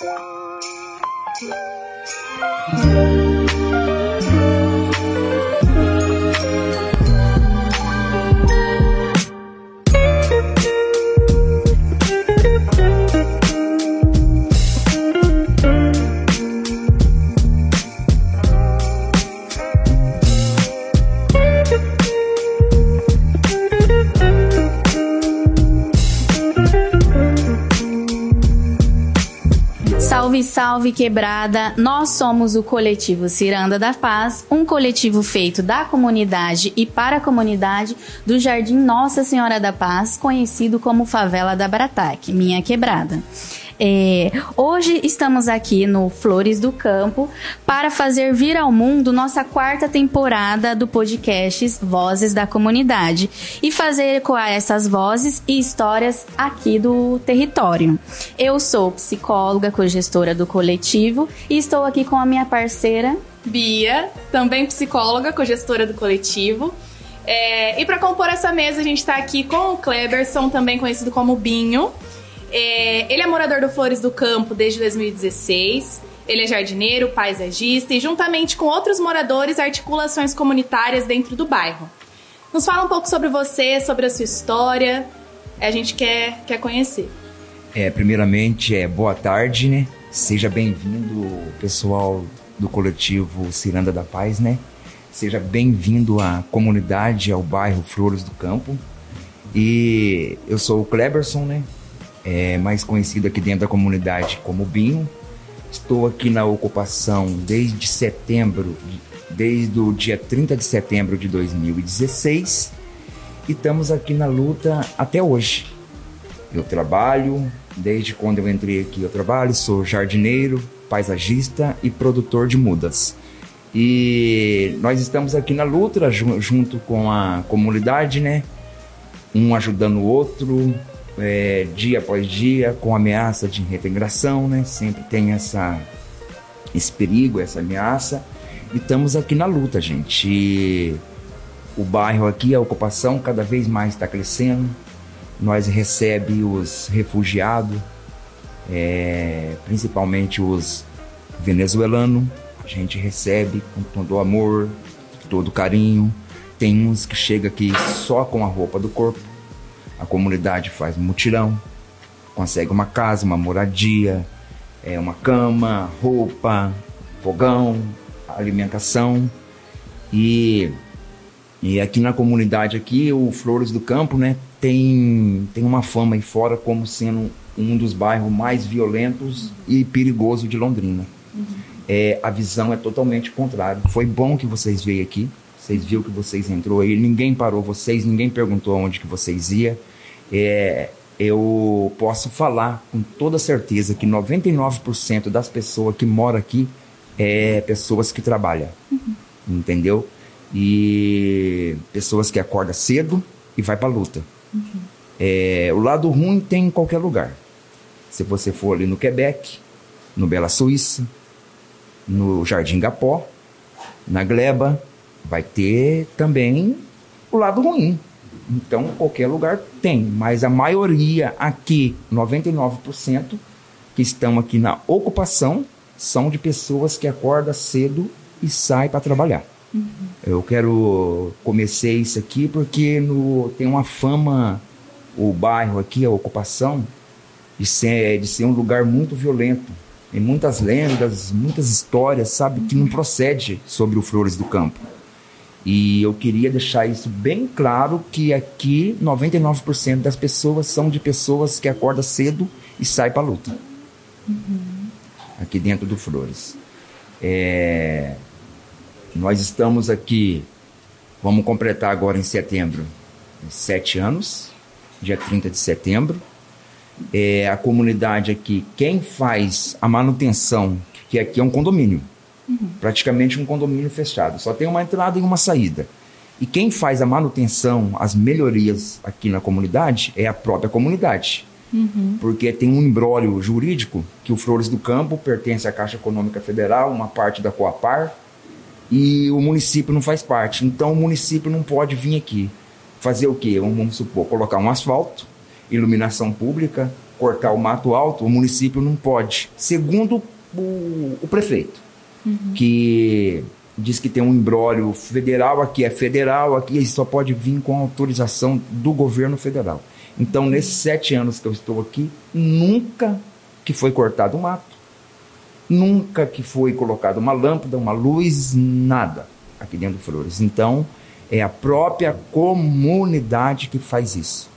Salve, salve quebrada! Nós somos o coletivo Ciranda da Paz, um coletivo feito da comunidade e para a comunidade do Jardim Nossa Senhora da Paz, conhecido como Favela da Brataque, minha quebrada. É, hoje estamos aqui no Flores do Campo para fazer vir ao mundo nossa quarta temporada do podcast Vozes da Comunidade e fazer ecoar essas vozes e histórias aqui do território. Eu sou psicóloga, cogestora do coletivo e estou aqui com a minha parceira Bia, também psicóloga, cogestora do coletivo. É, e para compor essa mesa, a gente está aqui com o Kleberson, também conhecido como Binho. É, ele é morador do Flores do Campo desde 2016. Ele é jardineiro, paisagista e, juntamente com outros moradores, articula ações comunitárias dentro do bairro. Nos fala um pouco sobre você, sobre a sua história. A gente quer, quer conhecer. É, primeiramente, é boa tarde, né? Seja bem-vindo, pessoal do coletivo Ciranda da Paz, né? Seja bem-vindo à comunidade, ao bairro Flores do Campo. E eu sou o Kleberson, né? É, mais conhecido aqui dentro da comunidade como Binho. Estou aqui na ocupação desde setembro, desde o dia 30 de setembro de 2016 e estamos aqui na luta até hoje. Eu trabalho, desde quando eu entrei aqui eu trabalho, sou jardineiro, paisagista e produtor de mudas. E nós estamos aqui na luta junto com a comunidade, né? Um ajudando o outro, é, dia após dia com ameaça de reintegração, né? Sempre tem essa, esse perigo, essa ameaça. E estamos aqui na luta, gente. E o bairro aqui, a ocupação cada vez mais está crescendo. Nós recebe os refugiados, é, principalmente os venezuelanos. A gente recebe com todo amor, todo carinho. Tem uns que chega aqui só com a roupa do corpo a comunidade faz um mutirão, consegue uma casa, uma moradia, é, uma cama, roupa, fogão, alimentação. E, e aqui na comunidade aqui, o Flores do Campo, né, tem, tem uma fama aí fora como sendo um dos bairros mais violentos e perigosos de Londrina. Uhum. É, a visão é totalmente contrária. Foi bom que vocês veio aqui. Vocês viram que vocês entrou aí, ninguém parou vocês, ninguém perguntou onde que vocês iam é, eu posso falar com toda certeza que 99% das pessoas que moram aqui é pessoas que trabalham, uhum. entendeu? E pessoas que acordam cedo e vai para luta. Uhum. É, o lado ruim tem em qualquer lugar. Se você for ali no Quebec, no Bela Suíça, no Jardim Gapó, na Gleba, vai ter também o lado ruim. Então, qualquer lugar tem, mas a maioria aqui, 99%, que estão aqui na ocupação, são de pessoas que acordam cedo e saem para trabalhar. Uhum. Eu quero comecei isso aqui porque no, tem uma fama, o bairro aqui, a ocupação, de ser, de ser um lugar muito violento. Tem muitas lendas, muitas histórias, sabe, que não procede sobre o Flores do Campo. E eu queria deixar isso bem claro que aqui 99% das pessoas são de pessoas que acordam cedo e saem para luta. Uhum. Aqui dentro do Flores. É... Nós estamos aqui, vamos completar agora em setembro, sete anos, dia 30 de setembro. É, a comunidade aqui, quem faz a manutenção, que aqui é um condomínio, Uhum. Praticamente um condomínio fechado. Só tem uma entrada e uma saída. E quem faz a manutenção, as melhorias aqui na comunidade é a própria comunidade. Uhum. Porque tem um embrólio jurídico que o Flores do Campo pertence à Caixa Econômica Federal, uma parte da Coapar, e o município não faz parte. Então o município não pode vir aqui fazer o quê? Vamos supor, colocar um asfalto, iluminação pública, cortar o mato alto, o município não pode. Segundo o, o prefeito, uhum. que diz que tem um embrólio federal, aqui é federal, aqui só pode vir com autorização do governo federal. Então, nesses sete anos que eu estou aqui, nunca que foi cortado o mato, nunca que foi colocada uma lâmpada, uma luz, nada aqui dentro do Flores. Então, é a própria comunidade que faz isso.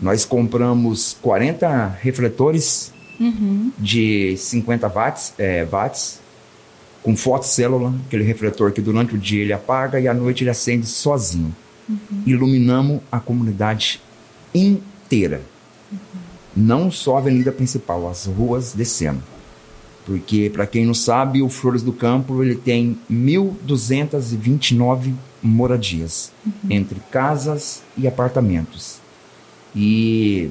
Nós compramos 40 refletores uhum. de 50 watts, é, watts com fotocélula, aquele refletor que durante o dia ele apaga e à noite ele acende sozinho. Uhum. Iluminamos a comunidade inteira. Uhum. Não só a avenida principal, as ruas descendo. Porque, para quem não sabe, o Flores do Campo ele tem 1.229 moradias, uhum. entre casas e apartamentos. E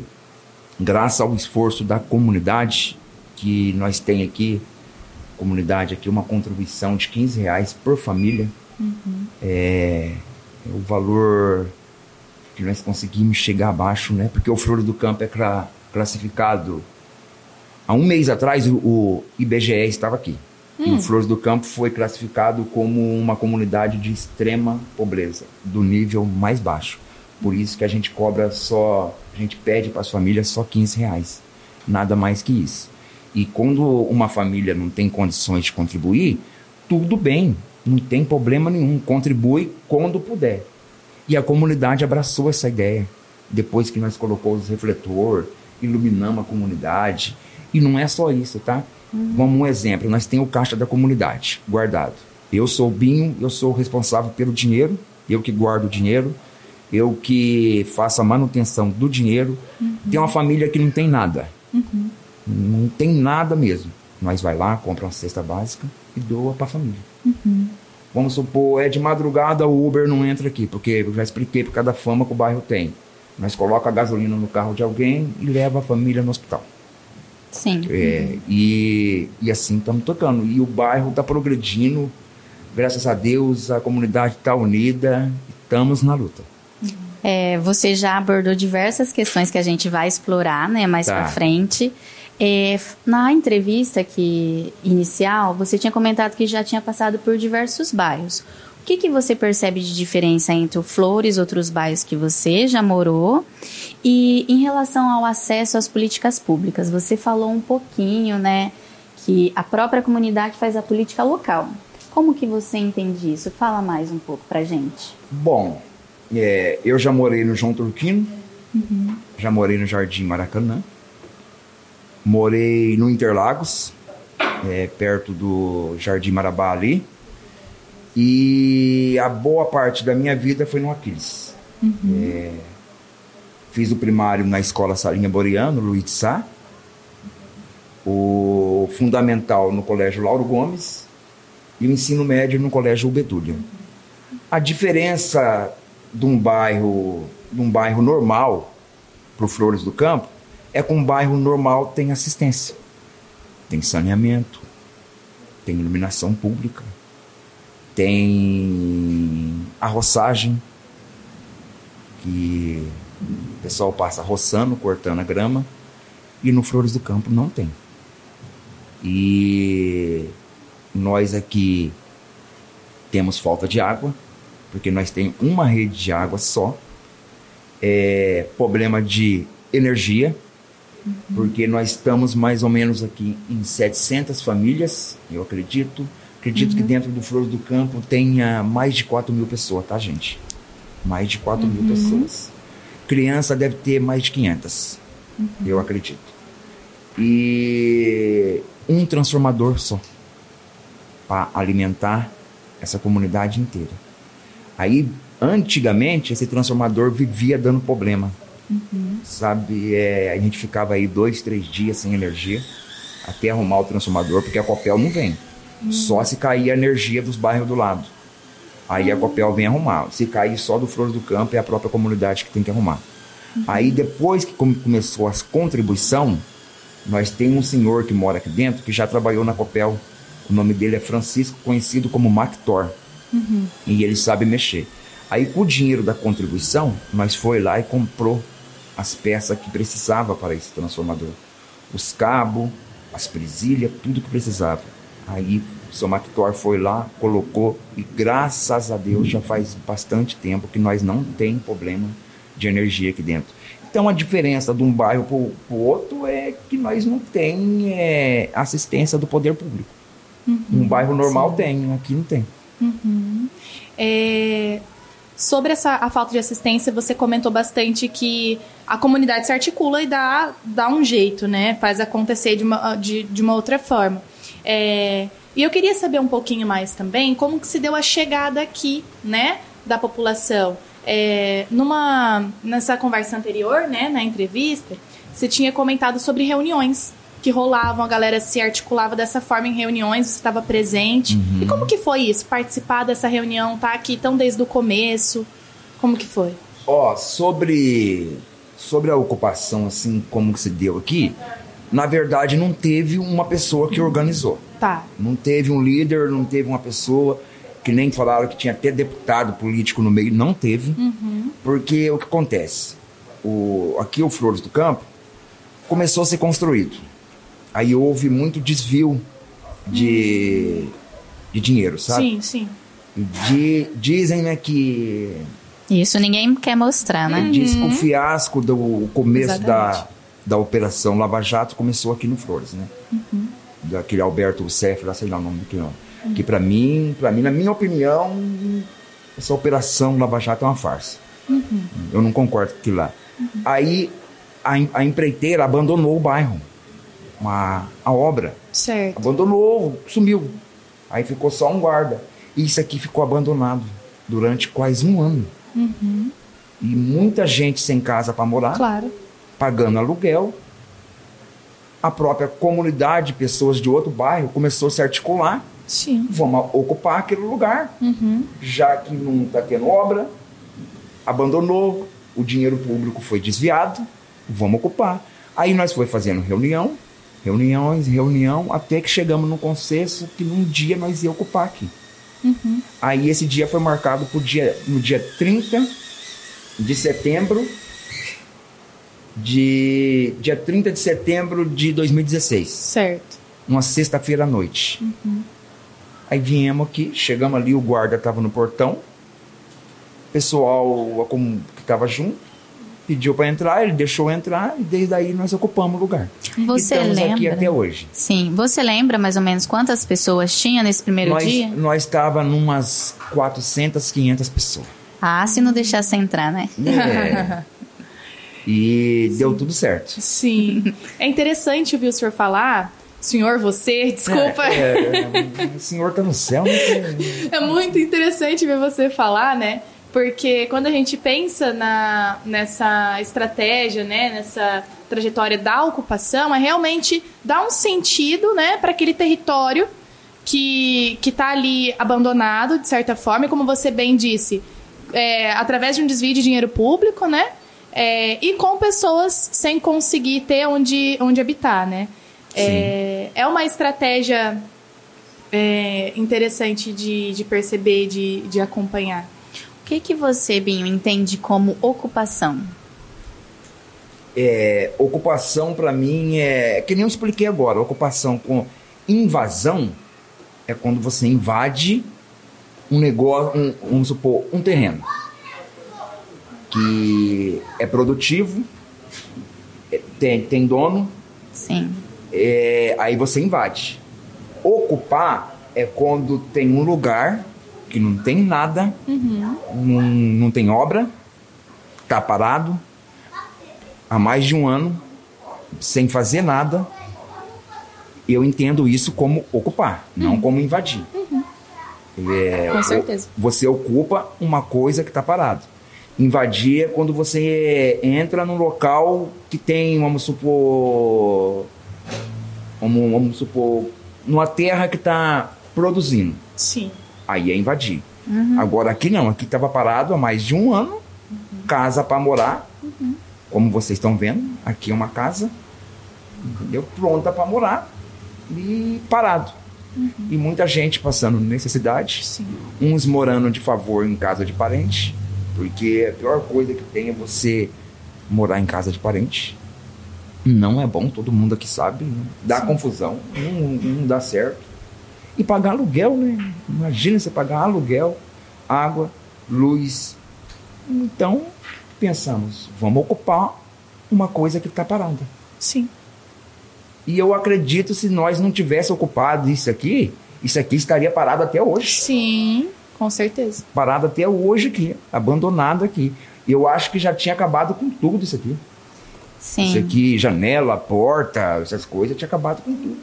graças ao esforço da comunidade, que nós tem aqui comunidade aqui uma contribuição de 15 reais por família. Uhum. É, o valor que nós conseguimos chegar abaixo, né? Porque o Flores do Campo é cla classificado. Há um mês atrás o, o IBGE estava aqui. Hum. E o hum. Flores do Campo foi classificado como uma comunidade de extrema pobreza, do nível mais baixo. Por isso que a gente cobra só, a gente pede para as famílias só 15 reais. Nada mais que isso. E quando uma família não tem condições de contribuir, tudo bem, não tem problema nenhum, contribui quando puder. E a comunidade abraçou essa ideia. Depois que nós colocamos os refletor, iluminamos a comunidade. E não é só isso, tá? Uhum. Vamos um exemplo, nós temos o caixa da comunidade guardado. Eu sou o Binho, eu sou o responsável pelo dinheiro, eu que guardo o dinheiro, eu que faço a manutenção do dinheiro. Uhum. Tem uma família que não tem nada. Uhum. Não tem nada mesmo. Nós vai lá, compra uma cesta básica e doa para a família. Uhum. Vamos supor, é de madrugada, o Uber não entra aqui, porque eu já expliquei por cada fama que o bairro tem. Nós coloca a gasolina no carro de alguém e leva a família no hospital. Sim. É, e, e assim estamos tocando. E o bairro está progredindo, graças a Deus, a comunidade está unida, estamos na luta. É, você já abordou diversas questões que a gente vai explorar né, mais tá. para frente. É, na entrevista que inicial, você tinha comentado que já tinha passado por diversos bairros. O que, que você percebe de diferença entre o Flores, outros bairros que você já morou, e em relação ao acesso às políticas públicas? Você falou um pouquinho, né, que a própria comunidade faz a política local. Como que você entende isso? Fala mais um pouco pra gente. Bom, é, eu já morei no João Turquino, uhum. já morei no Jardim Maracanã, Morei no Interlagos, é, perto do Jardim Marabá ali. E a boa parte da minha vida foi no Aquiles. Uhum. É, fiz o primário na escola Salinha Boreano, Luiz de Sá. O fundamental no colégio Lauro Gomes. E o ensino médio no colégio Ubetúlia. A diferença de um bairro, de um bairro normal para o Flores do Campo é que um bairro normal tem assistência, tem saneamento, tem iluminação pública, tem a roçagem, que o pessoal passa roçando, cortando a grama, e no Flores do Campo não tem. E nós aqui temos falta de água, porque nós temos uma rede de água só, é, problema de energia, Uhum. Porque nós estamos mais ou menos aqui em 700 famílias, eu acredito. Acredito uhum. que dentro do Flores do Campo tenha mais de 4 mil pessoas, tá, gente? Mais de 4 mil uhum. pessoas. Criança deve ter mais de 500, uhum. eu acredito. E um transformador só para alimentar essa comunidade inteira. Aí, antigamente, esse transformador vivia dando problema. Uhum. Sabe, é, a gente ficava aí dois, três dias sem energia até arrumar o transformador, porque a Copel não vem. Uhum. Só se cair a energia dos bairros do lado. Aí a Copel vem arrumar. Se cair só do Flores do Campo, é a própria comunidade que tem que arrumar. Uhum. Aí depois que começou as contribuição, nós temos um senhor que mora aqui dentro que já trabalhou na Copel. O nome dele é Francisco, conhecido como Mactor. Uhum. E ele sabe mexer. Aí com o dinheiro da contribuição, nós foi lá e comprou as peças que precisava para esse transformador. Os cabos, as presilhas, tudo que precisava. Aí o seu Mactor foi lá, colocou e graças a Deus já faz bastante tempo que nós não tem problema de energia aqui dentro. Então a diferença de um bairro para o outro é que nós não tem é, assistência do poder público. Uhum, um bairro normal sim. tem, aqui não tem. Uhum. É, sobre essa, a falta de assistência, você comentou bastante que a comunidade se articula e dá, dá um jeito, né? Faz acontecer de uma, de, de uma outra forma. É, e eu queria saber um pouquinho mais também como que se deu a chegada aqui, né, da população. É, numa nessa conversa anterior, né, na entrevista, você tinha comentado sobre reuniões que rolavam, a galera se articulava dessa forma em reuniões, você estava presente. Uhum. E como que foi isso? Participar dessa reunião, tá aqui tão desde o começo? Como que foi? Ó, oh, sobre sobre a ocupação assim como que se deu aqui, na verdade não teve uma pessoa que organizou. Tá. Não teve um líder, não teve uma pessoa que nem falaram que tinha até deputado político no meio, não teve. Uhum. Porque o que acontece? O, aqui o Flores do Campo começou a ser construído. Aí houve muito desvio de, de dinheiro, sabe? Sim, sim. De, dizem né, que. Isso ninguém quer mostrar, né? Diz que o uhum. fiasco do começo da, da Operação Lava Jato começou aqui no Flores, né? Uhum. Daquele Alberto Sefra, sei lá o nome do que não que para mim, para mim, na minha opinião, essa operação Lava Jato é uma farsa. Uhum. Eu não concordo com aquilo lá. Uhum. Aí a, a, empreiteira abandonou o bairro, uma, a obra. Certo. Abandonou, sumiu. Aí ficou só um guarda. E isso aqui ficou abandonado durante quase um ano. Uhum. E muita gente sem casa para morar. Claro. Pagando aluguel. A própria comunidade, pessoas de outro bairro, começou a se articular Sim. Vamos ocupar aquele lugar. Uhum. Já que não está tendo obra, abandonou, o dinheiro público foi desviado, vamos ocupar. Aí nós foi fazendo reunião, reuniões, reunião, até que chegamos no consenso que num dia nós ia ocupar aqui. Uhum. Aí esse dia foi marcado por dia, no dia 30 de setembro de dia 30 de setembro de 2016. Certo. Uma sexta-feira à noite. Uhum. Aí viemos aqui, chegamos ali, o guarda estava no portão. O pessoal que estava junto pediu para entrar, ele deixou entrar e desde aí nós ocupamos o lugar. Você Estamos lembra? aqui até hoje. Sim. Você lembra mais ou menos quantas pessoas tinha nesse primeiro nós, dia? Nós estava numas 400, 500 pessoas. Ah, se não deixasse entrar, né? É. e Sim. deu tudo certo. Sim. É interessante ouvir o senhor falar Senhor, você, desculpa. É, é, o senhor tá no céu, né? É muito interessante ver você falar, né? Porque quando a gente pensa na, nessa estratégia, né, nessa trajetória da ocupação, é realmente dar um sentido, né, para aquele território que está ali abandonado de certa forma, e como você bem disse, é, através de um desvio de dinheiro público, né, é, e com pessoas sem conseguir ter onde onde habitar, né. É, é uma estratégia é, interessante de, de perceber, de, de acompanhar. O que, que você, Binho, entende como ocupação? É, ocupação para mim é que nem eu expliquei agora. Ocupação com invasão é quando você invade um negócio, um, vamos supor, um terreno que é produtivo, é, tem, tem dono, Sim é, aí você invade. Ocupar é quando tem um lugar que não tem nada, uhum. não, não tem obra, tá parado há mais de um ano, sem fazer nada. Eu entendo isso como ocupar, uhum. não como invadir. Uhum. É, Com certeza. Você ocupa uma coisa que está parado. Invadir é quando você entra num local que tem, vamos supor, Vamos, vamos supor, numa terra que está produzindo. Sim. Aí é invadir. Uhum. Agora aqui não, aqui estava parado há mais de um ano, uhum. casa para morar, uhum. como vocês estão vendo, aqui é uma casa, entendeu? Pronta para morar e parado. Uhum. E muita gente passando necessidade, Sim. uns morando de favor em casa de parente, porque a pior coisa que tem é você morar em casa de parente. Não é bom, todo mundo aqui sabe. Né? Dá Sim. confusão, não, não dá certo. E pagar aluguel, né? Imagina você pagar aluguel, água, luz. Então, pensamos, vamos ocupar uma coisa que está parada. Sim. E eu acredito se nós não tivéssemos ocupado isso aqui, isso aqui estaria parado até hoje. Sim, com certeza. Parado até hoje aqui, abandonado aqui. Eu acho que já tinha acabado com tudo isso aqui. Sim. Isso aqui, janela, porta, essas coisas, tinha acabado com tudo.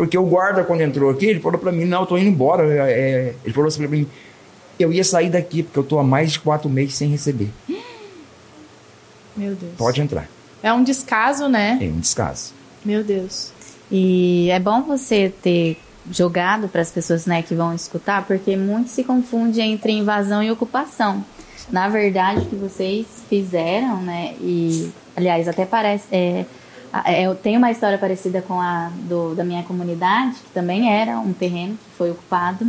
Porque o guarda, quando entrou aqui, ele falou para mim, não, eu tô indo embora. É, é, ele falou assim pra mim, eu ia sair daqui, porque eu tô há mais de quatro meses sem receber. Meu Deus. Pode entrar. É um descaso, né? É um descaso. Meu Deus. E é bom você ter jogado para as pessoas né, que vão escutar, porque muito se confunde entre invasão e ocupação. Na verdade, o que vocês fizeram, né? E, aliás, até parece. É, é, eu tenho uma história parecida com a do, da minha comunidade, que também era um terreno que foi ocupado.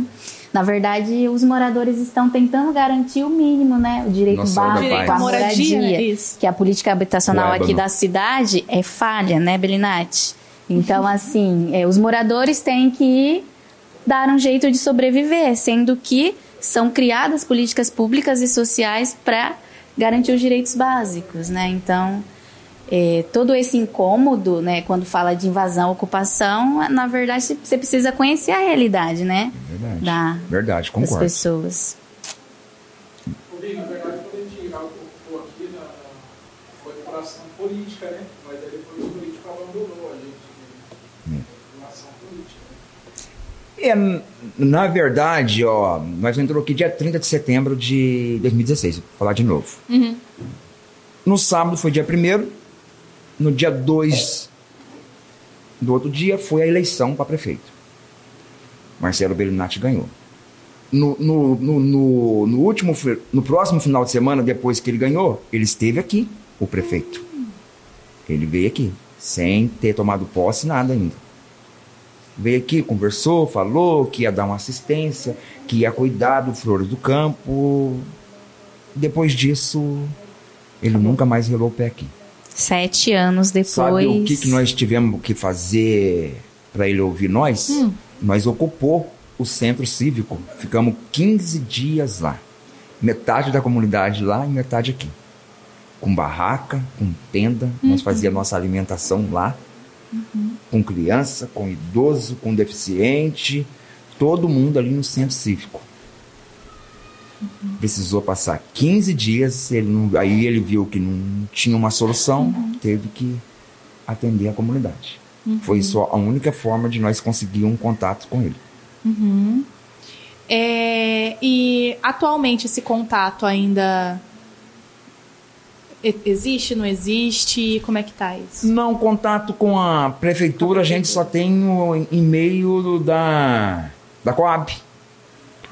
Na verdade, os moradores estão tentando garantir o mínimo, né? O direito Nossa, básico à moradia, moradia que a política habitacional aqui da cidade é falha, né, Belinati? Então, assim, é, os moradores têm que dar um jeito de sobreviver, sendo que são criadas políticas públicas e sociais para garantir os direitos básicos, né? Então, é, todo esse incômodo, né, quando fala de invasão, ocupação, na verdade você precisa conhecer a realidade, né? Verdade. Da, verdade, concordo. Das pessoas. na verdade, quando a gente ocupou aqui, na, foi operação política, né? Mas aí depois o político abandonou a gente. Né? É, na verdade, ó, nós entrou aqui dia 30 de setembro de 2016, vou falar de novo. Uhum. No sábado foi dia 1 no dia 2 do outro dia foi a eleição para prefeito. Marcelo Bellinati ganhou. No, no, no, no, no último, no próximo final de semana, depois que ele ganhou, ele esteve aqui, o prefeito. Ele veio aqui, sem ter tomado posse, nada ainda. Veio aqui, conversou, falou que ia dar uma assistência, que ia cuidar do Flores do Campo. Depois disso, ele nunca mais relou o pé aqui. Sete anos depois. Sabe o que, que nós tivemos que fazer para ele ouvir nós? Hum. Nós ocupou o centro cívico. Ficamos 15 dias lá. Metade da comunidade lá e metade aqui. Com barraca, com tenda. Uhum. Nós fazíamos nossa alimentação lá uhum. com criança, com idoso, com deficiente, todo mundo ali no centro cívico. Uhum. Precisou passar 15 dias, ele não, aí ele viu que não tinha uma solução, uhum. teve que atender a comunidade. Uhum. Foi só a única forma de nós conseguir um contato com ele. Uhum. É, e atualmente esse contato ainda Existe, não existe? Como é que tá isso? Não, contato com a prefeitura a gente só tem o e-mail da, da Coab.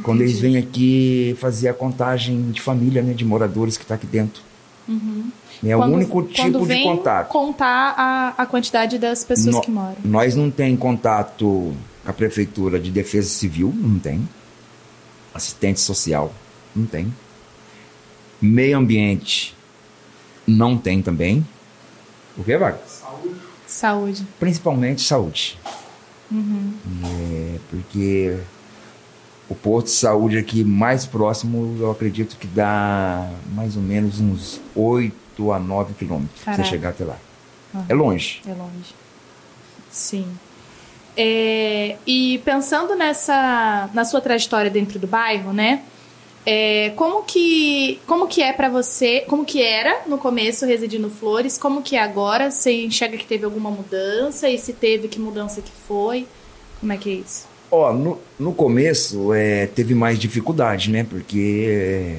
Quando eles vêm aqui fazer a contagem de família, né, de moradores que está aqui dentro. Uhum. É quando, o único tipo de contato. contar a, a quantidade das pessoas no, que moram. Nós não tem contato com a prefeitura de defesa civil, não tem. Assistente social, não tem. Meio ambiente, não tem também. O que, Vaga? Saúde. Saúde. Principalmente saúde. Uhum. É, porque o posto de saúde aqui mais próximo, eu acredito que dá mais ou menos uns 8 a 9 quilômetros para você chegar até lá. Uhum. É longe. É longe. Sim. É, e pensando nessa na sua trajetória dentro do bairro, né? É, como que como que é para você? Como que era no começo residindo Flores? Como que é agora? Você enxerga que teve alguma mudança e se teve que mudança que foi? Como é que é isso? Ó, no, no começo é, teve mais dificuldade, né? Porque é,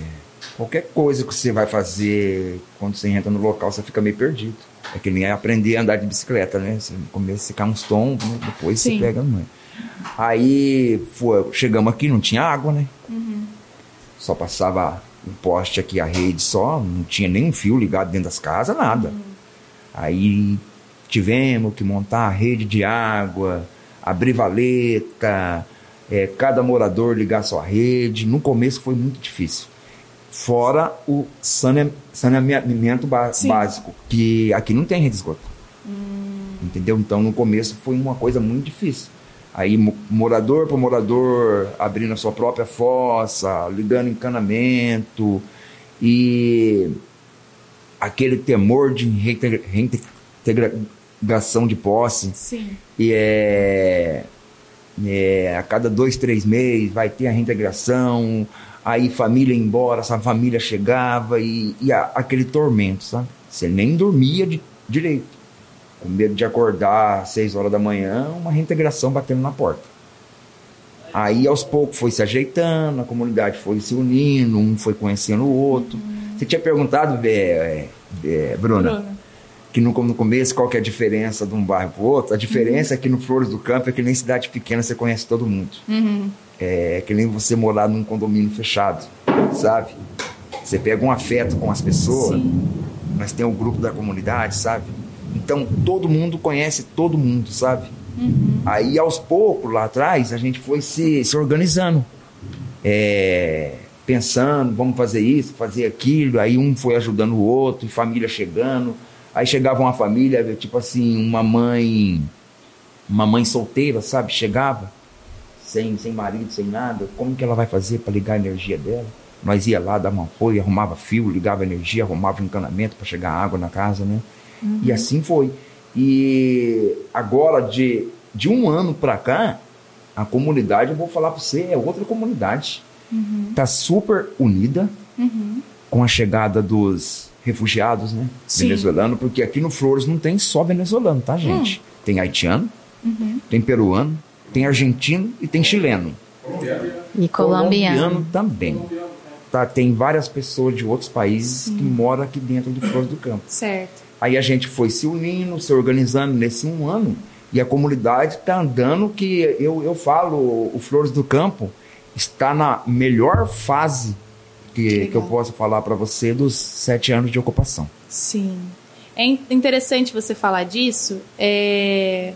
qualquer coisa que você vai fazer quando você entra no local, você fica meio perdido. É que nem aprender a andar de bicicleta, né? Você começa a ficar uns tombos, né? depois Sim. você pega no Aí foi, chegamos aqui, não tinha água, né? Uhum só passava o poste aqui, a rede só, não tinha nenhum fio ligado dentro das casas, nada. Uhum. Aí tivemos que montar a rede de água, abrir valeta, é, cada morador ligar sua rede. No começo foi muito difícil. Fora o sane- saneamento básico, que aqui não tem rede de esgoto. Entendeu? Então no começo foi uma coisa muito difícil. Aí mo- morador por morador abrindo a sua própria fossa, ligando encanamento e aquele temor de reintegra- reintegração de posse. Sim. E é, é, a cada dois, três meses vai ter a reintegração, aí família ia embora, essa família chegava e, e a- aquele tormento, sabe? Você nem dormia de, direito. Com medo de acordar às seis horas da manhã, uma reintegração batendo na porta. Aí aos poucos foi se ajeitando, a comunidade foi se unindo, um foi conhecendo o outro. Você tinha perguntado, é, é, Bruna, Bruna. Que no, no começo qual que é a diferença de um bairro para o outro. A diferença é que no Flores do Campo é que nem cidade pequena você conhece todo mundo. É que nem você morar num condomínio fechado, sabe? Você pega um afeto com as pessoas, mas tem o grupo da comunidade, sabe? Então todo mundo conhece todo mundo, sabe? Aí aos poucos lá atrás a gente foi se, se organizando. É, pensando, vamos fazer isso, fazer aquilo, aí um foi ajudando o outro, e família chegando. Aí chegava uma família, tipo assim, uma mãe, uma mãe solteira, sabe? Chegava, sem, sem marido, sem nada. Como que ela vai fazer para ligar a energia dela? Nós ia lá, dava uma apoio, arrumava fio, ligava energia, arrumava um encanamento para chegar água na casa, né? E assim foi. E agora, de, de um ano para cá, a comunidade, eu vou falar para você, é outra comunidade. Tá super unida com a chegada dos refugiados, né? Sim. Venezuelanos, porque aqui no Flores não tem só venezuelano, tá, gente? Tem haitiano, tem peruano, tem argentino e tem chileno. E colombiano. também. Tá, tem várias pessoas de outros países que moram aqui dentro do Flores do Campo. Certo. Aí a gente foi se unindo, se organizando nesse um ano e a comunidade está andando que eu, eu falo, o Flores do Campo está na melhor fase que, que eu posso falar para você dos sete anos de ocupação. Sim. É in- interessante você falar disso, é,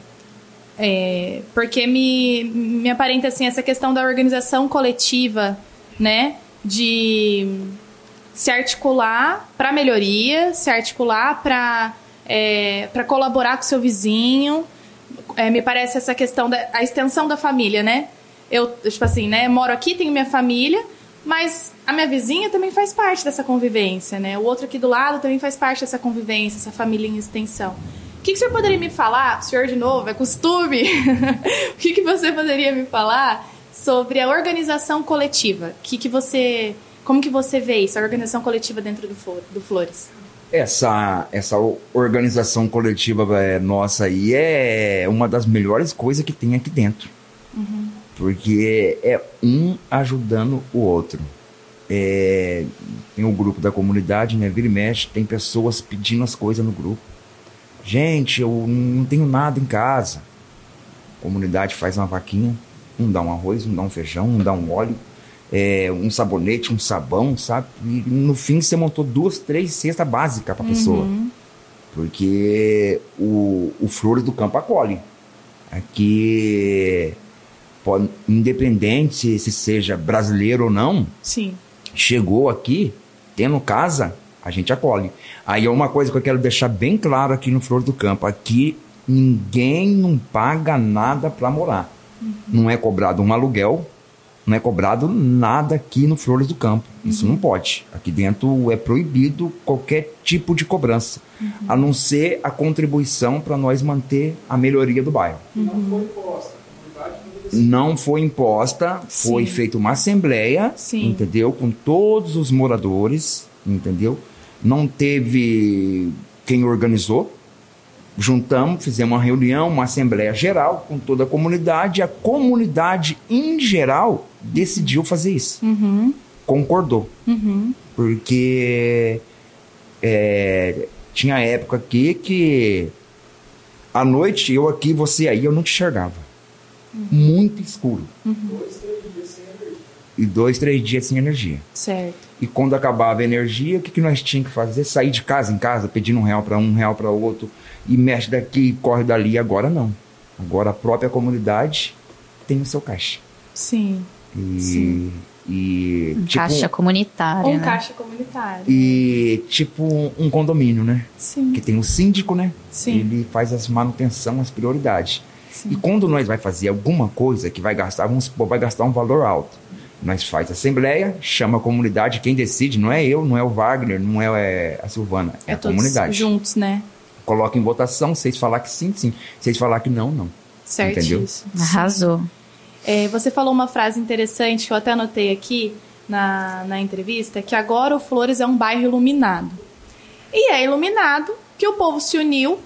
é, porque me, me aparenta assim, essa questão da organização coletiva, né? De se articular para melhoria, se articular para é, para colaborar com o seu vizinho. É, me parece essa questão da a extensão da família, né? Eu, tipo assim, né? Moro aqui, tenho minha família, mas a minha vizinha também faz parte dessa convivência, né? O outro aqui do lado também faz parte dessa convivência, essa família em extensão. O que, que o senhor poderia me falar, senhor de novo, é costume? o que, que você poderia me falar sobre a organização coletiva? Que que você, como que você vê isso, a organização coletiva dentro do, do Flores? Essa, essa organização coletiva é, nossa aí é uma das melhores coisas que tem aqui dentro. Porque é um ajudando o outro. É, tem o grupo da comunidade, né? Vira e mexe, tem pessoas pedindo as coisas no grupo. Gente, eu não tenho nada em casa. A comunidade faz uma vaquinha, um dá um arroz, um dá um feijão, um dá um óleo, é, um sabonete, um sabão, sabe? E no fim você montou duas, três cestas básicas para pessoa. Porque o, o Flores do Campo acolhe. Aqui, pode, independente se seja brasileiro ou não, Sim. chegou aqui, tendo casa, a gente acolhe. Aí é uma coisa que eu quero deixar bem claro aqui no Flor do Campo. Aqui ninguém não paga nada para morar. Não é cobrado um aluguel, não é cobrado nada aqui no Flores do Campo. Isso não pode. Aqui dentro é proibido qualquer tipo de cobrança, a não ser a contribuição para nós manter a melhoria do bairro. Não foi imposta. Não foi imposta, foi Sim. feita uma assembleia, Sim. entendeu? Com todos os moradores, entendeu? Não teve quem organizou. Juntamos, fizemos uma reunião, uma assembleia geral com toda a comunidade. A comunidade, em geral, decidiu fazer isso. Concordou. Porque é, tinha época aqui que à noite eu aqui, você aí, eu não te enxergava. Muito escuro. Dois, três dias sem energia. E dois, três dias sem energia. Certo. E quando acabava a energia, o que, que nós tínhamos que fazer? Sair de casa em casa, pedindo um real para um, um real para outro, e mexe daqui, corre dali. Agora não. Agora a própria comunidade tem o seu caixa. Sim. E, e Um tipo, caixa comunitária, Um né? caixa comunitário. e tipo um condomínio, né? Sim. Que tem o síndico, né? Sim. Ele faz as manutenção, as prioridades. Sim. E quando nós vai fazer alguma coisa que vai gastar, vamos supor, vai gastar um valor alto. Nós faz assembleia, chama a comunidade, quem decide não é eu, não é o Wagner, não é, é, a Silvana, é, a todos comunidade. juntos, né? Coloca em votação, vocês falar que sim, sim. Vocês falar que não, não. Certíssimo. Arrasou. É, você falou uma frase interessante que eu até anotei aqui na, na entrevista, que agora o Flores é um bairro iluminado. E é iluminado que o povo se uniu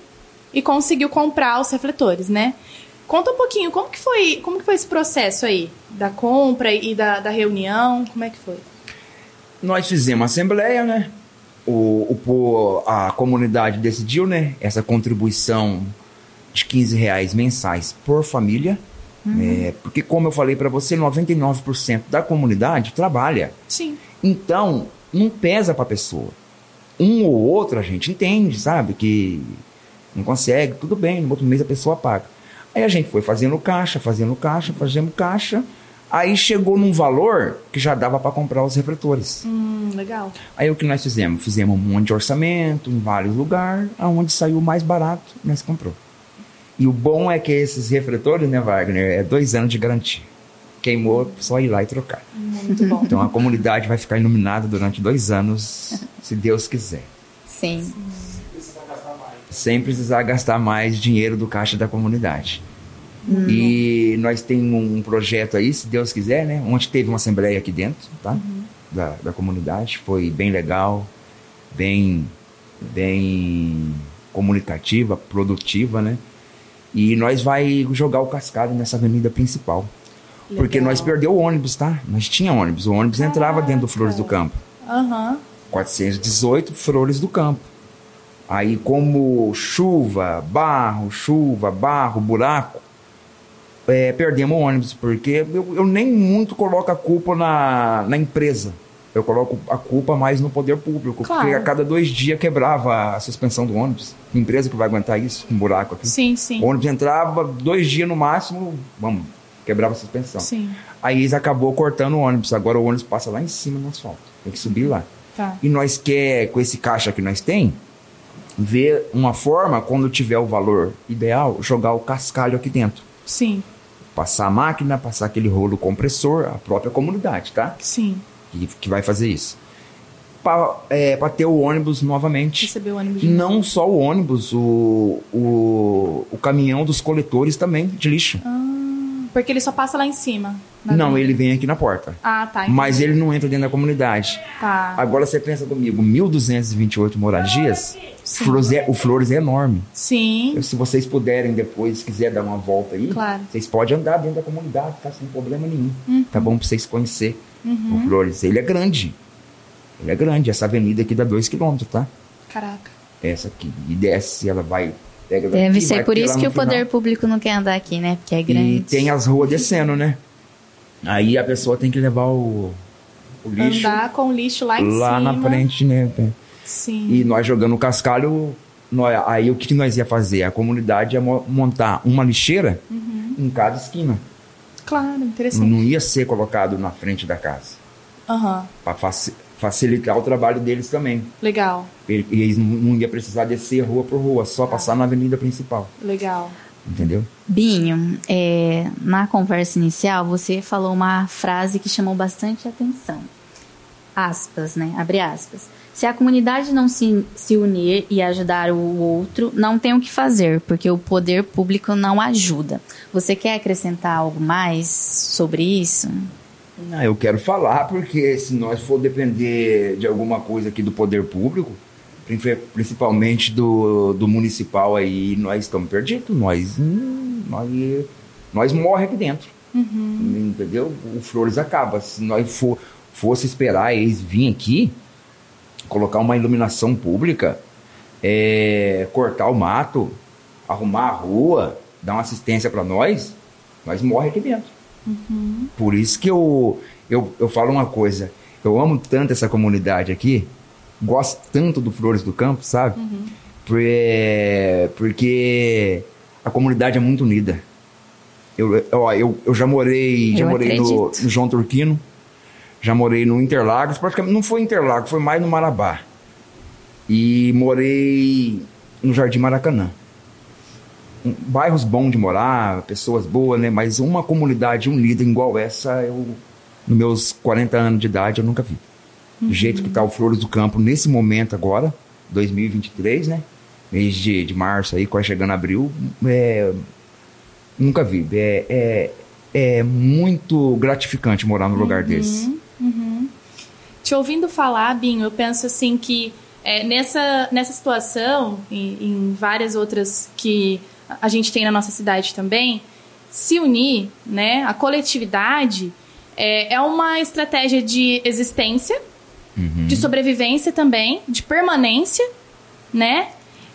e conseguiu comprar os refletores, né? Conta um pouquinho, como que foi, como que foi esse processo aí? Da compra e da, da reunião, como é que foi? Nós fizemos assembleia, né? O, o, a comunidade decidiu, né? Essa contribuição de 15 reais mensais por família. É, porque, como eu falei para você, 99% da comunidade trabalha. Sim. Então, não pesa pra pessoa. Um ou outro a gente entende, sabe? Que não consegue, tudo bem, no outro mês a pessoa paga. Aí a gente foi fazendo caixa, fazendo caixa, fazendo caixa. Aí chegou num valor que já dava para comprar os refletores. Hum, legal. Aí o que nós fizemos? Fizemos um monte de orçamento em vários lugares, aonde saiu mais barato, nós comprou. E o bom é que esses refletores, né, Wagner, é dois anos de garantia. Queimou, só ir lá e trocar. Muito bom. Então a comunidade vai ficar iluminada durante dois anos, se Deus quiser. Sim. Mais. Sem precisar gastar mais dinheiro do caixa da comunidade. E nós temos um projeto aí, se Deus quiser, né? Onde teve uma assembleia aqui dentro, tá? Da, da comunidade. Foi bem legal, bem, bem comunicativa, produtiva, né? E nós vai jogar o cascalho nessa avenida principal. Porque Legal. nós perdeu o ônibus, tá? Nós tinha ônibus. O ônibus entrava dentro do Flores do Campo. Aham. 418 Flores do Campo. Aí, como chuva, barro, chuva, barro, buraco, é, perdemos o ônibus, porque eu, eu nem muito coloco a culpa na, na empresa. Eu coloco a culpa mais no poder público, Claro. porque a cada dois dias quebrava a suspensão do ônibus. Empresa que vai aguentar isso? Um buraco aqui. Sim, sim. O ônibus entrava dois dias no máximo, vamos, quebrava a suspensão. Sim. Aí eles acabou cortando o ônibus. Agora o ônibus passa lá em cima no asfalto. Tem que subir lá. Tá. E nós quer, com esse caixa que nós tem, ver uma forma, quando tiver o valor ideal, jogar o cascalho aqui dentro. Sim. Passar a máquina, passar aquele rolo compressor, a própria comunidade, tá? Sim. Que, que vai fazer isso. Para ter o ônibus novamente. Recebeu o ônibus Não só o ônibus, o, o, o caminhão dos coletores também de lixo. Ah, porque ele só passa lá em cima. Não, ele vem aqui na porta. Ah, tá. Mas entendi. ele não entra dentro da comunidade. Tá. Agora você pensa comigo, 1.228 moradias, Sim. Flores é, o Flores é enorme. Sim. Se vocês puderem depois, quiser dar uma volta aí, Claro. vocês podem andar dentro da comunidade, tá? Sem problema nenhum. Uhum. Tá bom pra vocês conhecer o Flores. Ele é grande. Ele é grande. Essa avenida aqui dá 2 km, tá? Caraca. Essa aqui. E desce, ela vai. Deve ser por isso que o poder final. público não quer andar aqui, né? Porque é grande. E tem as ruas descendo, né? Aí a pessoa tem que levar o, o lixo Andar com o lixo lá em lá cima. na frente, né? Sim. E nós jogando o cascalho, nós- aí o que que nós ia fazer? A comunidade ia mo- montar uma lixeira Uhum. em cada esquina. Claro, interessante. Não ia ser colocado na frente da casa. Aham. Para facilitar o trabalho deles também. Legal. E, eles não, não ia precisar descer rua por rua, só passar na avenida principal. Legal. Entendeu? Binho, é, na conversa inicial você falou uma frase que chamou bastante atenção. Aspas, né? Abre aspas. Se a comunidade não se, se unir e ajudar o outro, não tem o que fazer, porque o poder público não ajuda. Você quer acrescentar algo mais sobre isso? Ah, eu quero falar porque se nós for depender de alguma coisa aqui do poder público, principalmente do, do municipal aí, nós estamos perdidos. Nós, nós, nós morre aqui dentro. Entendeu? O Flores acaba. Se nós for, fosse esperar eles virem aqui, colocar uma iluminação pública, é, cortar o mato, arrumar a rua, dar uma assistência para nós, nós morre aqui dentro. Por isso que eu, eu, eu falo uma coisa. Eu amo tanto essa comunidade aqui, gosto tanto do Flores do Campo, sabe? Por- é, porque a comunidade é muito unida. Eu, ó, eu, eu já morei, já Eu morei no, no João Turquino, já morei no Interlagos, praticamente não foi Interlagos, foi mais no Marabá. E morei no Jardim Maracanã. Um- bairros bons de morar, pessoas boas, né? Mas uma comunidade unida igual essa, eu, nos meus 40 anos de idade, eu nunca vi. Do jeito que tá o Flores do Campo nesse momento agora, 2023, né? Mês de, de março aí, quase chegando abril, é, nunca vi. É, é, é muito gratificante morar num lugar desse. Te ouvindo falar, Binho, eu penso assim que é, nessa, nessa situação e em várias outras que a gente tem na nossa cidade também, se unir, né, a coletividade é, é uma estratégia de existência, de sobrevivência também, de permanência, né?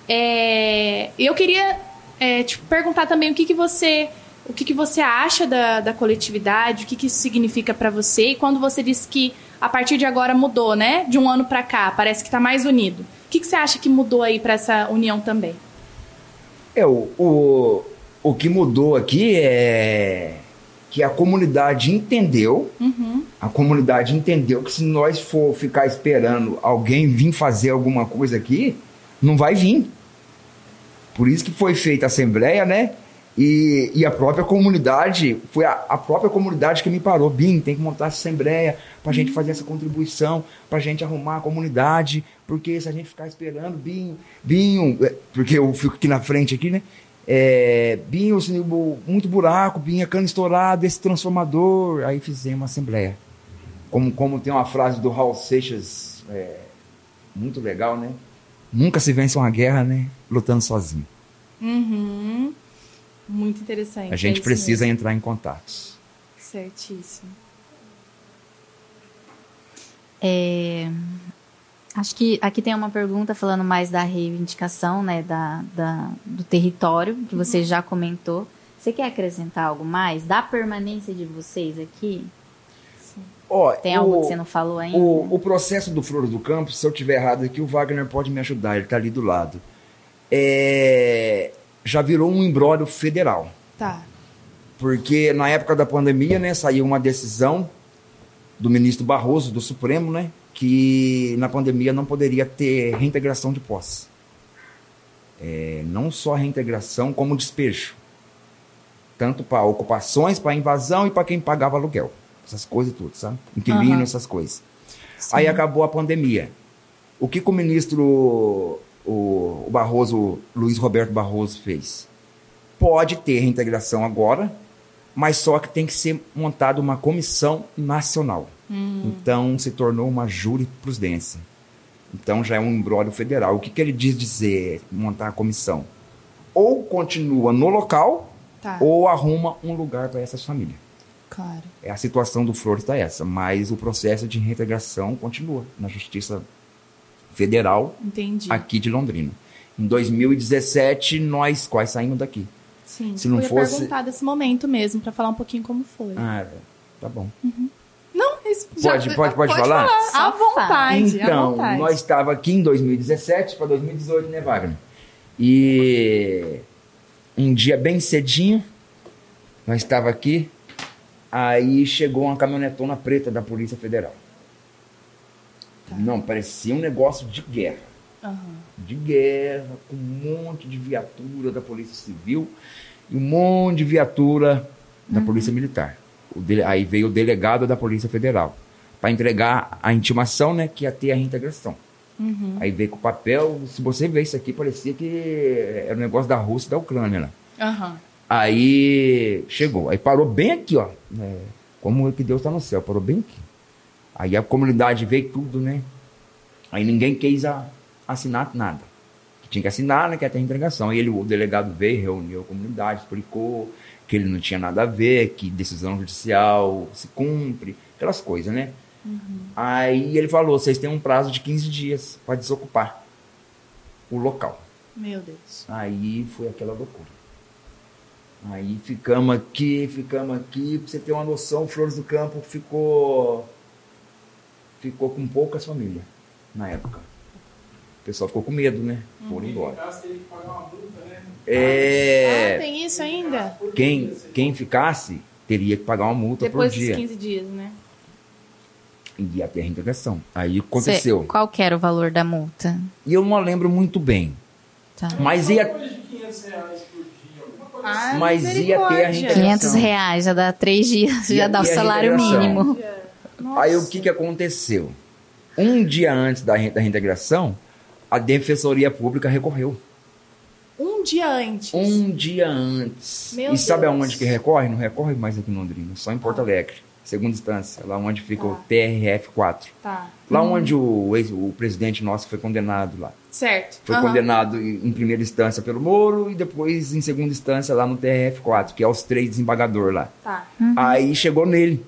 É, eu queria é, te perguntar também o que, que você o que, que você acha da, da coletividade, o que, que isso significa para você e quando você disse que a partir de agora mudou, né? De um ano para cá, parece que tá mais unido. O que, que você acha que mudou aí para essa união também? É, o, o, o que mudou aqui é que a comunidade entendeu, a comunidade entendeu que se nós for ficar esperando alguém vir fazer alguma coisa aqui, não vai vir. Por isso que foi feita a assembleia, né? E, e a própria comunidade, foi a, a própria comunidade que me parou. Bim, tem que montar essa assembleia pra gente fazer essa contribuição, pra gente arrumar a comunidade, porque se a gente ficar esperando, Binho, Binho, é, porque eu fico aqui na frente aqui, né? É, Binho, assim, muito buraco, Binho, a cana estourada, esse transformador. Aí fizemos uma assembleia. Como, como tem uma frase do Raul Seixas, é, muito legal, né? Nunca se vence uma guerra, né? Lutando sozinho. Uhum. Muito interessante. A é gente isso precisa mesmo. entrar em contatos. Certíssimo. É, acho que aqui tem uma pergunta falando mais da reivindicação, né, da, da- do território, que você já comentou. Você quer acrescentar algo mais? Da permanência de vocês aqui? Ó, Tem o- algo que você não falou ainda? O, o processo do Flores do Campo, se eu tiver errado aqui, o Wagner pode me ajudar, ele está ali do lado. É, já virou um imbróglio federal. Tá. Porque na época da pandemia, né, saiu uma decisão do ministro Barroso, do Supremo, né, que na pandemia não poderia ter reintegração de posse. É, não só reintegração, como despejo. Tanto para ocupações, para invasão e para quem pagava aluguel. Essas coisas tudo, sabe? Inquilino, Aham. essas coisas. Sim. Aí acabou a pandemia. O que, que o ministro o, o Barroso, Luiz Roberto Barroso fez? Pode ter reintegração agora, mas só que tem que ser montada uma comissão nacional. Então se tornou uma jurisprudência. Então já é um embrólio federal. O que, que ele diz dizer montar a comissão? Ou continua no local, Tá. ou arruma um lugar para essas famílias. Claro. É a situação do Flores está essa, mas o processo de reintegração continua na Justiça Federal Entendi. aqui de Londrina. Em 2017, nós quase saímos daqui. Sim. se não eu fosse- perguntar desse momento mesmo, pra falar um pouquinho como foi. Ah, tá bom. Não, isso Pode- pode- pode falar? Só À vontade, à então, vontade. nós estava aqui em 2017 para 2018, né, Wagner? E um dia bem cedinho, nós estava aqui, aí chegou uma caminhonetona preta da Polícia Federal. Tá. Não, parecia um negócio de guerra. Aham. de guerra, com um monte de viatura da Polícia Civil e um monte de viatura da Polícia Militar. Dele- aí veio o delegado da Polícia Federal para entregar a intimação, né, que ia ter a reintegração. Aí veio com o papel, se você ver isso aqui, parecia que era um negócio da Rússia e da Ucrânia lá. Aham. Aí chegou, aí parou bem aqui, ó. né, como é que Deus está no céu, parou bem aqui. Aí a comunidade veio tudo, né? Aí ninguém quis a- assinar nada. Tinha que assinar, né? Que ia ter entregação. Aí ele, o delegado veio, reuniu a comunidade, explicou que ele não tinha nada a ver, que decisão judicial se cumpre, aquelas coisas, né? Aí ele falou: vocês têm um prazo de 15 dias para desocupar o local. Meu Deus. Aí foi aquela loucura. Aí ficamos aqui, ficamos aqui, pra você ter uma noção, Flores do Campo ficou ficou com poucas famílias na época. O pessoal ficou com medo, né? Foram Quem embora. ficasse teria que pagar uma multa, né? Ah, É, tem isso ainda? quem, quem ficasse teria que pagar uma multa Depois por dos dia 15 dias, né? e até a reintegração. Aí aconteceu. Cê- qual que era o valor da multa? E eu não lembro muito bem. Tá. Mas ia, Coisa de 500 reais por dia, alguma coisa Ah, Mas ia ter a reintegração. 500 reais, já dá três dias, já dá o salário mínimo. Nossa. Aí o que, que aconteceu? Um dia antes da reintegração, a Defensoria Pública recorreu. Um dia antes. Um dia antes. Meu e sabe Deus. aonde que recorre? Não recorre mais aqui em Londrina, só em Porto Alegre. Segunda instância, lá onde fica o Tá. TRF4. Tá. Lá onde o, ex, o presidente nosso foi condenado lá. Certo. Foi Aham. condenado em primeira instância pelo Moro e depois em segunda instância lá no TRF4, que é os três desembargadores lá. Tá. Aí chegou nele,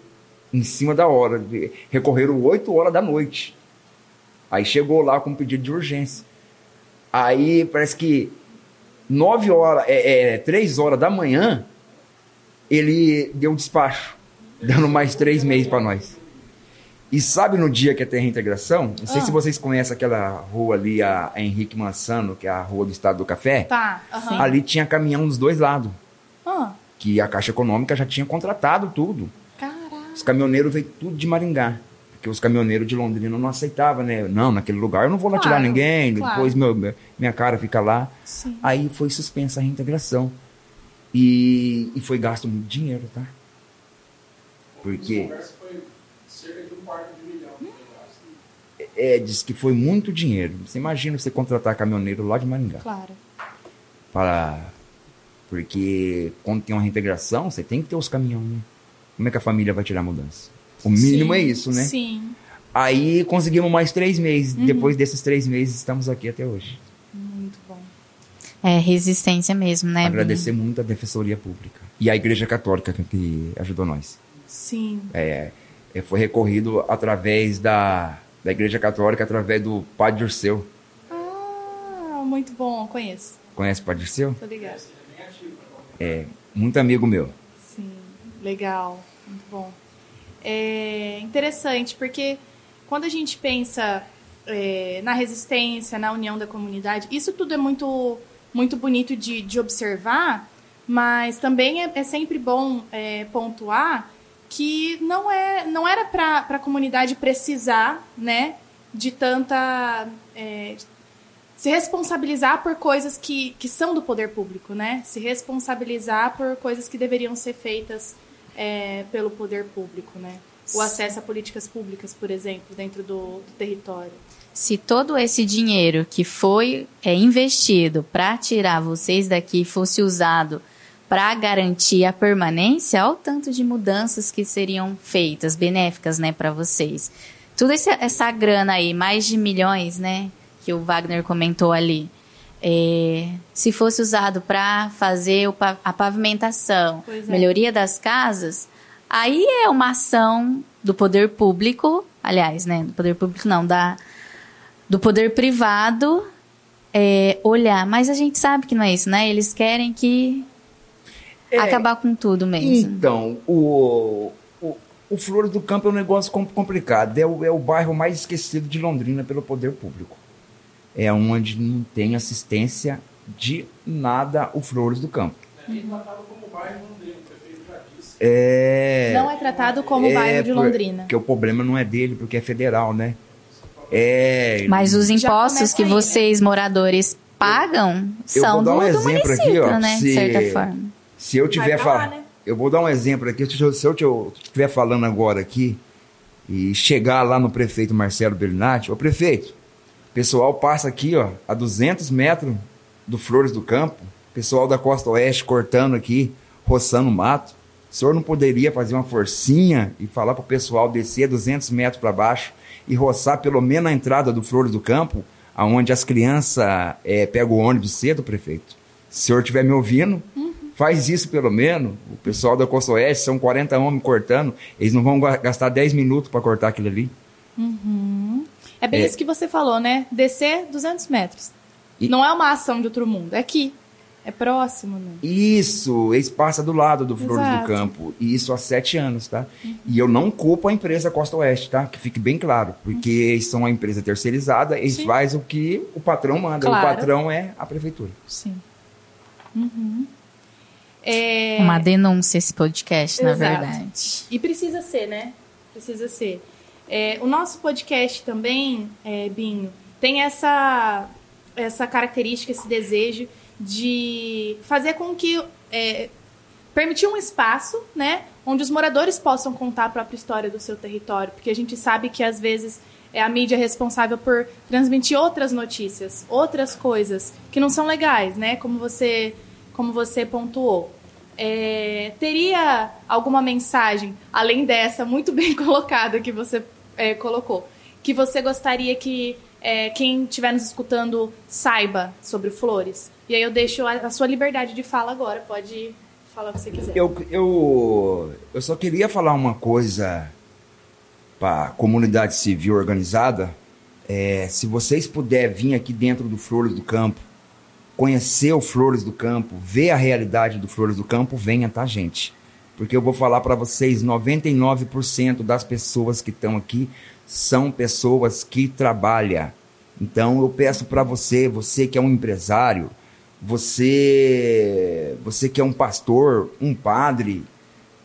em cima da hora. de- Recorreram 8 horas da noite. Aí chegou lá com um pedido de urgência. Aí parece que 9 horas, é, é, 3 horas da manhã, ele deu um despacho, dando mais 3 meses para nós. E sabe no dia que ia ter reintegração? Não sei Ah. se vocês conhecem aquela rua ali, a, Henrique Mansano, que é a rua do Estado do Café. Tá. Aham. Ali tinha caminhão dos dois lados, Ah, que a Caixa Econômica já tinha contratado tudo. caraca. Os caminhoneiros veio tudo de Maringá. Porque os caminhoneiros de Londrina não aceitavam, né? Não, naquele lugar eu não vou lá tirar Claro, ninguém, claro. depois meu, minha cara fica lá. Sim. Aí foi suspensa a reintegração. E, e foi gasto muito dinheiro, tá? A Porque conversa foi cerca de um quarto de milhão. que foi gasto. é, diz que foi muito dinheiro. Você imagina você contratar caminhoneiro lá de Maringá. Claro. Para... Porque quando tem uma reintegração, você tem que ter os caminhões, né? Como é que a família vai tirar a mudança? O mínimo Sim, é isso, né? Sim. Aí conseguimos mais três meses. Uhum. Depois desses três meses, estamos aqui até hoje. Muito bom. É resistência mesmo, né? Agradecer muito a Defensoria Pública e a Igreja Católica que, ajudou nós. Sim. É, é, foi recorrido através da, da Igreja Católica, através do Padre Dirceu. Ah, muito bom. Conheço. Conhece o Padre Dirceu? Tô ligado. É, muito amigo meu. Sim. Legal. Muito bom. É interessante, porque quando a gente pensa é, na resistência, na união da comunidade, isso tudo é muito, muito bonito de, de observar, mas também é, é sempre bom é, pontuar que não, é, não era para a comunidade precisar né, de tanta. é, se responsabilizar por coisas que, que são do poder público, né? Se responsabilizar por coisas que deveriam ser feitas é, pelo poder público, né? O acesso a políticas públicas, por exemplo, dentro do, do território. Se todo esse dinheiro que foi é, investido para tirar vocês daqui fosse usado para garantir a permanência, olha o tanto de mudanças que seriam feitas, benéficas, né, para vocês. Toda essa, essa grana aí, mais de milhões, né, que o Wagner comentou ali, é, se fosse usado para fazer a pavimentação, é. melhoria das casas, aí é uma ação do poder público, aliás, né, do poder público não, da do poder privado é, olhar, mas a gente sabe que não é isso, né? Eles querem que É, acabar com tudo mesmo. Então, o, o, o Flores do Campo é um negócio com- complicado. É o, é o bairro mais esquecido de Londrina pelo poder público. É onde não tem assistência de nada o Flores do Campo. É tratado como bairro Londrina, o prefeito já disse. É, Não é tratado como é bairro de Londrina. Porque o problema não é dele, porque é federal, né? É. Mas os impostos que aí, né? vocês, moradores, pagam Eu são vou dar do, um do exemplo aqui, município, ó, né? se- De certa forma. Se eu tiver falando. né? Eu vou dar um exemplo aqui. Se eu- se eu estiver falando agora aqui e chegar lá no prefeito Marcelo Bernatti, ô prefeito, pessoal passa aqui, ó, a 200 metros do Flores do Campo, pessoal da Costa Oeste cortando aqui, roçando mato. O senhor não poderia fazer uma forcinha e falar para o pessoal descer 200 metros para baixo e roçar pelo menos a entrada do Flores do Campo, aonde as crianças eh, pegam o ônibus cedo, prefeito? Se o senhor estiver me ouvindo, faz isso pelo menos. O pessoal da Costa Oeste, são 40 homens cortando, eles não vão ga- gastar 10 minutos para cortar aquilo ali. É bem É. isso que você falou, né? Descer 200 metros. E- Não é uma ação de outro mundo, é aqui. É próximo, né? Isso, eles passam do lado do Flores Exato. do Campo. E isso há sete anos, tá? E eu não culpo a empresa Costa Oeste, tá? Que fique bem claro. Porque eles são uma empresa terceirizada, eles Sim. fazem o que o patrão manda. Claro. O patrão é a prefeitura. Sim. Uhum. É... Uma denúncia esse podcast, na Exato. verdade. E precisa ser, né? Precisa ser. É, o nosso podcast também, é, Binho, tem essa, essa característica, esse desejo de fazer com que. É, permitir um espaço, né? Onde os moradores possam contar a própria história do seu território. Porque a gente sabe que às vezes é a mídia responsável por transmitir outras notícias, outras coisas que não são legais, né? Como você, como você pontuou. É, teria alguma mensagem, além dessa, muito bem colocada que você é, colocou, que você gostaria que é, quem estiver nos escutando saiba sobre flores? E aí eu deixo a, a sua liberdade de fala agora, pode falar o que você quiser. Eu, eu, eu só queria falar uma coisa para a comunidade civil organizada. É, se vocês puderem vir aqui dentro do Flores do Campo, conhecer o Flores do Campo, ver a realidade do Flores do Campo, venha, tá, gente? Porque eu vou falar para vocês, 99% das pessoas que estão aqui são pessoas que trabalham. Então eu peço para você, você que é um empresário, você, você que é um pastor, um padre,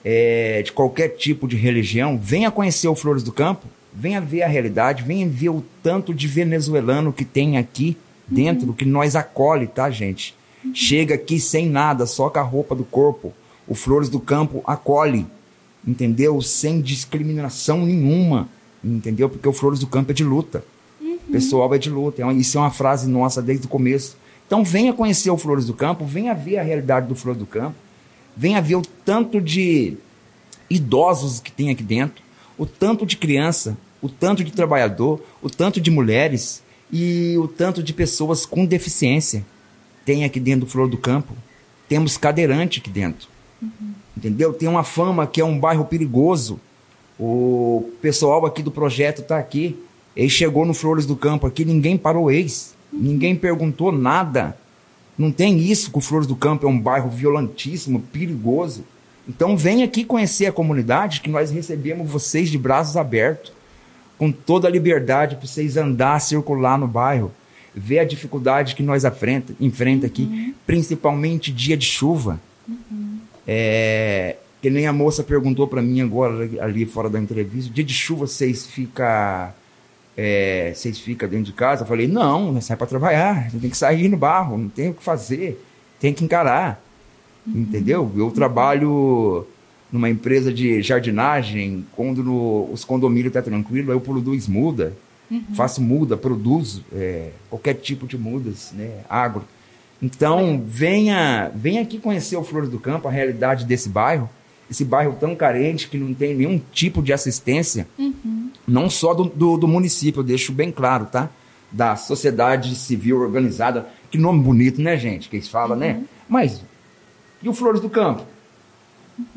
é, de qualquer tipo de religião, venha conhecer o Flores do Campo, venha ver a realidade, venha ver o tanto de venezuelano que tem aqui dentro, que nós acolhe, tá, gente? Chega aqui sem nada, só com a roupa do corpo. O Flores do Campo acolhe, entendeu? Sem discriminação nenhuma, entendeu? Porque o Flores do Campo é de luta. O pessoal é de luta. É Isso é uma frase nossa desde o começo. Então venha conhecer o Flores do Campo, venha ver a realidade do Flores do Campo, venha ver o tanto de idosos que tem aqui dentro, o tanto de criança, o tanto de trabalhador, o tanto de mulheres e o tanto de pessoas com deficiência tem aqui dentro do Flor do Campo. Temos cadeirante aqui dentro. Entendeu? Tem uma fama que é um bairro perigoso. O pessoal aqui do projeto está aqui. Ele chegou no Flores do Campo aqui, ninguém parou ex. Ninguém perguntou nada. Não tem isso que o Flores do Campo é um bairro violentíssimo, perigoso. Então vem aqui conhecer a comunidade que nós recebemos vocês de braços abertos, com toda a liberdade para vocês andar, circular no bairro, ver a dificuldade que nós afrenta, enfrenta aqui, principalmente dia de chuva. É, que nem a moça perguntou para mim agora ali fora da entrevista, dia de chuva vocês ficam é, vocês ficam dentro de casa? Eu falei, não, sai para trabalhar, você tem que sair no barro, não tem o que fazer, tem que encarar. Entendeu? Eu trabalho numa empresa de jardinagem, quando no- os condomínios estão tá tranquilo, eu produzo muda, faço muda, produzo é, qualquer tipo de mudas, né, agro. Então, venha, venha aqui conhecer o Flores do Campo, a realidade desse bairro, esse bairro tão carente que não tem nenhum tipo de assistência, não só do, do, do município, eu deixo bem claro, tá? Da sociedade civil organizada, que nome bonito, né, gente? Que eles falam, né? Mas, e o Flores do Campo?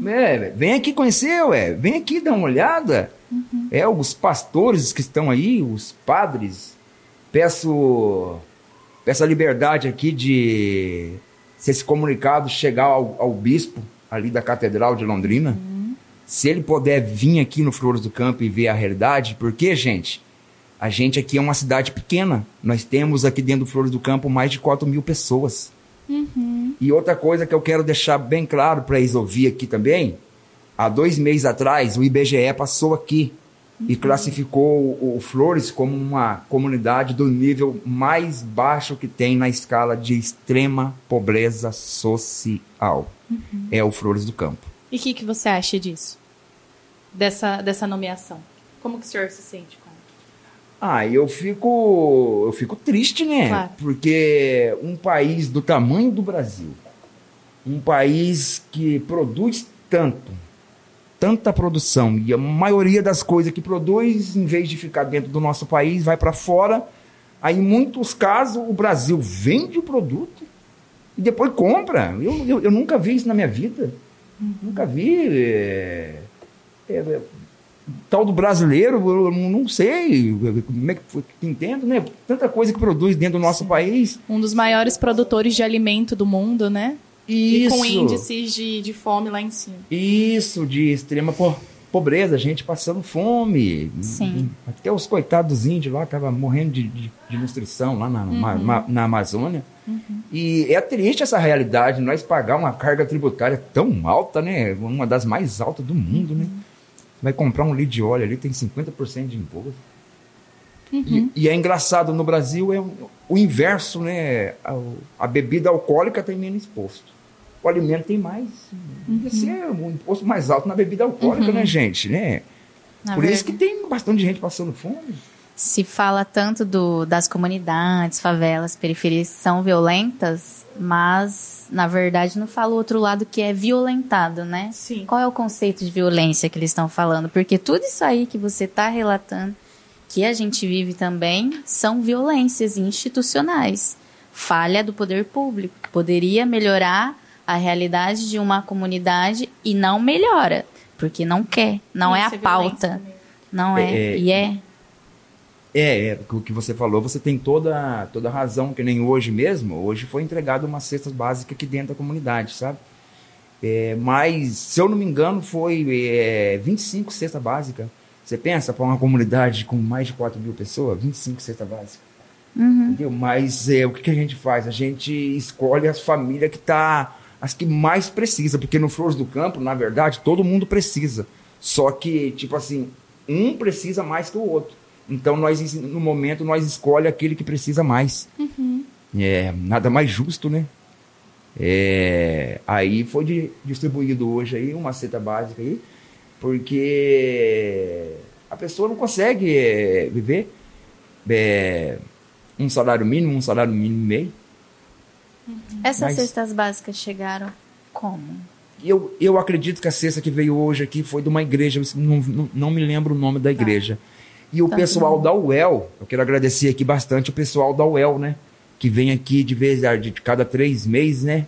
É, velho, vem aqui conhecer, ué. Vem aqui dar uma olhada. É, os pastores que estão aí, os padres. Peço, peço a liberdade aqui de, se esse comunicado chegar ao, ao bispo ali da Catedral de Londrina, se ele puder vir aqui no Flores do Campo e ver a realidade, porque, gente, a gente aqui é uma cidade pequena. Nós temos aqui dentro do Flores do Campo mais de 4 mil pessoas. E outra coisa que eu quero deixar bem claro para eles ouvir aqui também, há dois meses atrás o IBGE passou aqui e classificou o, o Flores como uma comunidade do nível mais baixo que tem na escala de extrema pobreza social. É o Flores do Campo. E o que, que você acha disso? Dessa, dessa nomeação? Como que o senhor se sente com Ah, eu fico, eu fico triste, né? Claro. Porque um país do tamanho do Brasil, um país que produz tanto, tanta produção e a maioria das coisas que produz, em vez de ficar dentro do nosso país, vai para fora. Aí, em muitos casos, o Brasil vende o produto e depois compra. Eu, eu, eu nunca vi isso na minha vida. Nunca vi. é, é, tal do brasileiro, eu não sei como é que foi, entendo, né? Tanta coisa que produz dentro do nosso país. Um dos maiores produtores de alimento do mundo, né? Isso. E com índices de, de fome lá em cima. Isso, de extrema po pobreza, gente passando fome. Sim. Até os coitados dos índios lá estavam morrendo de, de, de, nutrição lá na, uhum. ma, na Amazônia. Uhum. E é triste essa realidade, nós pagar uma carga tributária tão alta, né? Uma das mais altas do mundo, né? vai comprar um litro de óleo ali, tem 50% de imposto. Uhum. E, e, é engraçado, no Brasil é o inverso, né? A, a, bebida alcoólica tem menos imposto. O alimento tem mais. Uhum. Esse é o imposto mais alto na bebida alcoólica, uhum. né, gente? Né? Na Por verdade. isso que tem bastante gente passando fome. Se fala tanto do, das comunidades, favelas, periferias que são violentas, mas na verdade não fala o outro lado que é violentado, né? Sim. Qual é o conceito de violência que eles estão falando? Porque tudo isso aí que você está relatando, que a gente vive também, são violências institucionais. Falha do poder público. Poderia melhorar a realidade de uma comunidade e não melhora, porque não quer, não isso é a é pauta. Não é, é, e é é, é, o que você falou, você tem toda, toda razão, que nem hoje mesmo, hoje foi entregado uma cesta básica aqui dentro da comunidade, sabe? É, mas, se eu não me engano, foi é, 25 cesta básica. Você pensa para uma comunidade com mais de 4 mil pessoas, 25 cesta básica. Uhum. Entendeu? Mas é, o que, que, a gente faz? A gente escolhe as famílias que tá as que mais precisa, porque no Flores do Campo, na verdade, todo mundo precisa. Só que, tipo assim, um precisa mais que o outro. Então, nós, no momento, nós escolhe aquele que precisa mais. Uhum. É, nada mais justo, né? É, aí foi de, distribuído hoje aí uma cesta básica aí, porque a pessoa não consegue é, viver é, um salário mínimo, um salário mínimo e meio. Uhum. Essas Mas, cestas básicas chegaram como? Eu, eu acredito que a cesta que veio hoje aqui foi de uma igreja, não, não, não me lembro o nome da tá. igreja. Ah. E o tá pessoal da UEL, eu quero agradecer aqui bastante o pessoal da UEL, né? Que vem aqui de vez de cada três meses, né?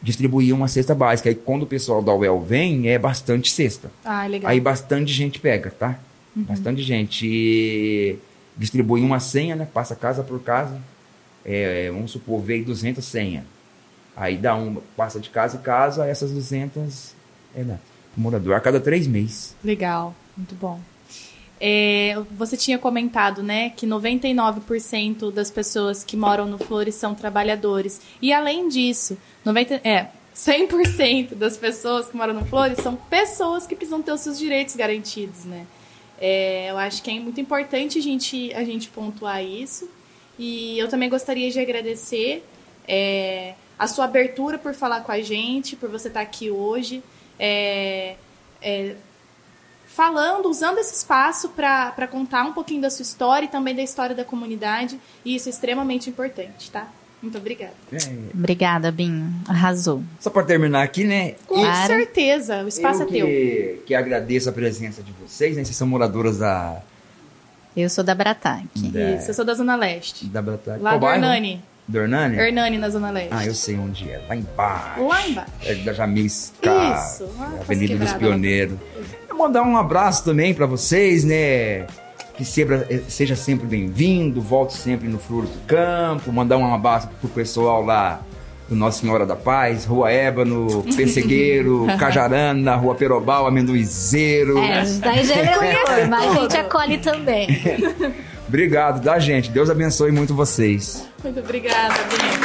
Distribuir uma cesta básica. Aí quando o pessoal da UEL vem, é bastante cesta. Ah, legal. Aí bastante gente pega, tá? Uhum. Bastante gente. E distribui uma senha, né? Passa casa por casa. É, vamos supor, veio 200 senhas. Aí dá um, passa de casa em casa, essas 200 é né, morador a cada três meses. Legal, muito bom. É, você tinha comentado, né, que 99% das pessoas que moram no Flores são trabalhadores. E além disso, 90, é, 100% das pessoas que moram no Flores são pessoas que precisam ter os seus direitos garantidos, né? É, eu acho que é muito importante a gente, a gente pontuar isso. E eu também gostaria de agradecer é, a sua abertura por falar com a gente, por você estar aqui hoje. É, é, falando, usando esse espaço para contar um pouquinho da sua história e também da história da comunidade. E isso é extremamente importante, tá? Muito obrigada. É. Obrigada, Binho. Arrasou. Só para terminar aqui, né? Com claro. certeza, o espaço eu é teu. Que, que agradeço a presença de vocês, né? Vocês são moradoras da. Eu sou da Brataque. Da... Isso, eu sou da Zona Leste. Da Brataque. Lá Qual do bairro? Hernani. Do Hernani? Hernani, na Zona Leste. Ah, eu sei onde é. Lá embaixo. Lá embaixo. É da Jamisca. Isso. Ah, Avenida dos Pioneiros. Eu mandar um abraço também para vocês, né? Que seja sempre bem-vindo, volte sempre no Flores do Campo. Mandar um abraço pro pessoal lá do Nossa Senhora da Paz, Rua Ébano, Pessegueiro, Cajarana, Rua Perobal, Amendoizeiro. É, daí já é mas a gente acolhe também. Obrigado, da gente. Deus abençoe muito vocês. Muito obrigada, Bia.